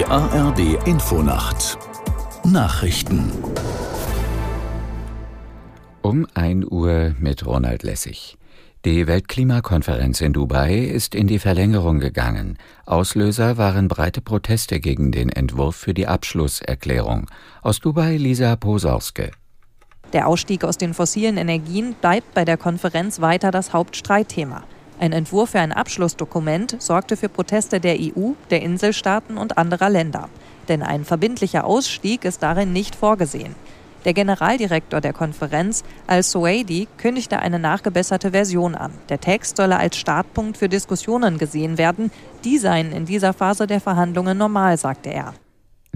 Die ARD Infonacht Nachrichten um 1 Uhr mit Ronald Lessig. Die Weltklimakonferenz in Dubai ist in die Verlängerung gegangen. Auslöser waren breite Proteste gegen den Entwurf für die Abschlusserklärung. Aus Dubai Lisa Posorske. Der Ausstieg aus den fossilen Energien bleibt bei der Konferenz weiter das Hauptstreitthema. Ein Entwurf für ein Abschlussdokument sorgte für Proteste der EU, der Inselstaaten und anderer Länder. Denn ein verbindlicher Ausstieg ist darin nicht vorgesehen. Der Generaldirektor der Konferenz, Al-Suwaidi, kündigte eine nachgebesserte Version an. Der Text solle als Startpunkt für Diskussionen gesehen werden. Die seien in dieser Phase der Verhandlungen normal, sagte er.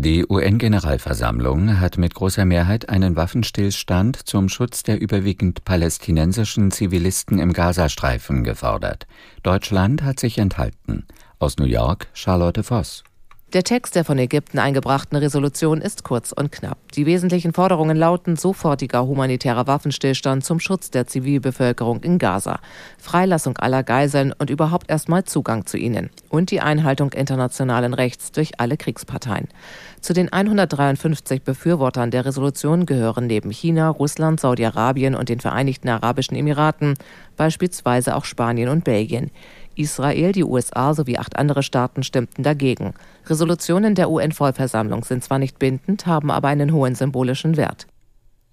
Die UN-Generalversammlung hat mit großer Mehrheit einen Waffenstillstand zum Schutz der überwiegend palästinensischen Zivilisten im Gazastreifen gefordert. Deutschland hat sich enthalten. Aus New York Charlotte Voss. Der Text der von Ägypten eingebrachten Resolution ist kurz und knapp. Die wesentlichen Forderungen lauten sofortiger humanitärer Waffenstillstand zum Schutz der Zivilbevölkerung in Gaza, Freilassung aller Geiseln und überhaupt erstmal Zugang zu ihnen und die Einhaltung internationalen Rechts durch alle Kriegsparteien. Zu den 153 Befürwortern der Resolution gehören neben China, Russland, Saudi-Arabien und den Vereinigten Arabischen Emiraten beispielsweise auch Spanien und Belgien. Israel, die USA sowie acht andere Staaten stimmten dagegen. Resolutionen der UN-Vollversammlung sind zwar nicht bindend, haben aber einen hohen symbolischen Wert.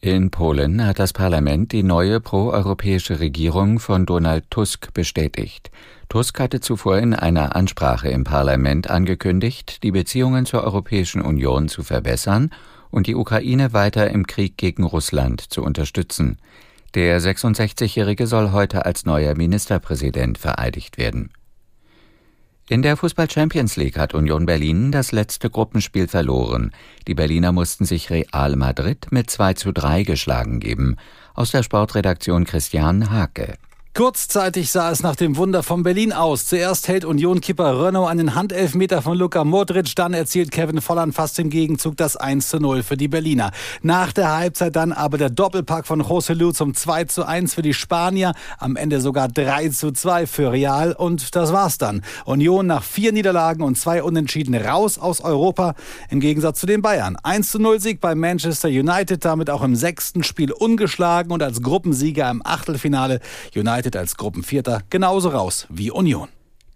In Polen hat das Parlament die neue proeuropäische Regierung von Donald Tusk bestätigt. Tusk hatte zuvor in einer Ansprache im Parlament angekündigt, die Beziehungen zur Europäischen Union zu verbessern und die Ukraine weiter im Krieg gegen Russland zu unterstützen. Der 66-Jährige soll heute als neuer Ministerpräsident vereidigt werden. In der Fußball Champions League hat Union Berlin das letzte Gruppenspiel verloren. Die Berliner mussten sich Real Madrid mit 2 zu 3 geschlagen geben. Aus der Sportredaktion Christian Hake. Kurzzeitig sah es nach dem Wunder von Berlin aus. Zuerst hält Union-Kipper Renault einen Handelfmeter von Luka Modric, dann erzielt Kevin Volland fast im Gegenzug das 1 zu 0 für die Berliner. Nach der Halbzeit dann aber der Doppelpack von José Lu zum 2 zu 1 für die Spanier, am Ende sogar 3 zu 2 für Real und das war's dann. Union nach vier Niederlagen und zwei Unentschieden raus aus Europa, im Gegensatz zu den Bayern. 1 zu 0 Sieg bei Manchester United, damit auch im sechsten Spiel ungeschlagen und als Gruppensieger im Achtelfinale United United als Gruppenvierter genauso raus wie Union.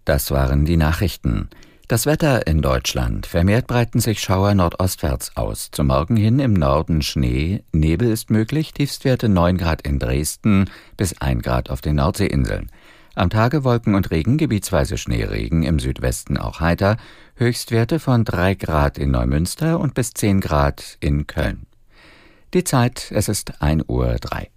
Das waren die Nachrichten. Das Wetter in Deutschland. Vermehrt breiten sich Schauer nordostwärts aus. Zum Morgen hin im Norden Schnee. Nebel ist möglich. Tiefstwerte 9 Grad in Dresden bis 1 Grad auf den Nordseeinseln. Am Tage Wolken und Regen, gebietsweise Schneeregen, im Südwesten auch heiter. Höchstwerte von 3 Grad in Neumünster und bis 10 Grad in Köln. Die Zeit, es ist 1 Uhr 3.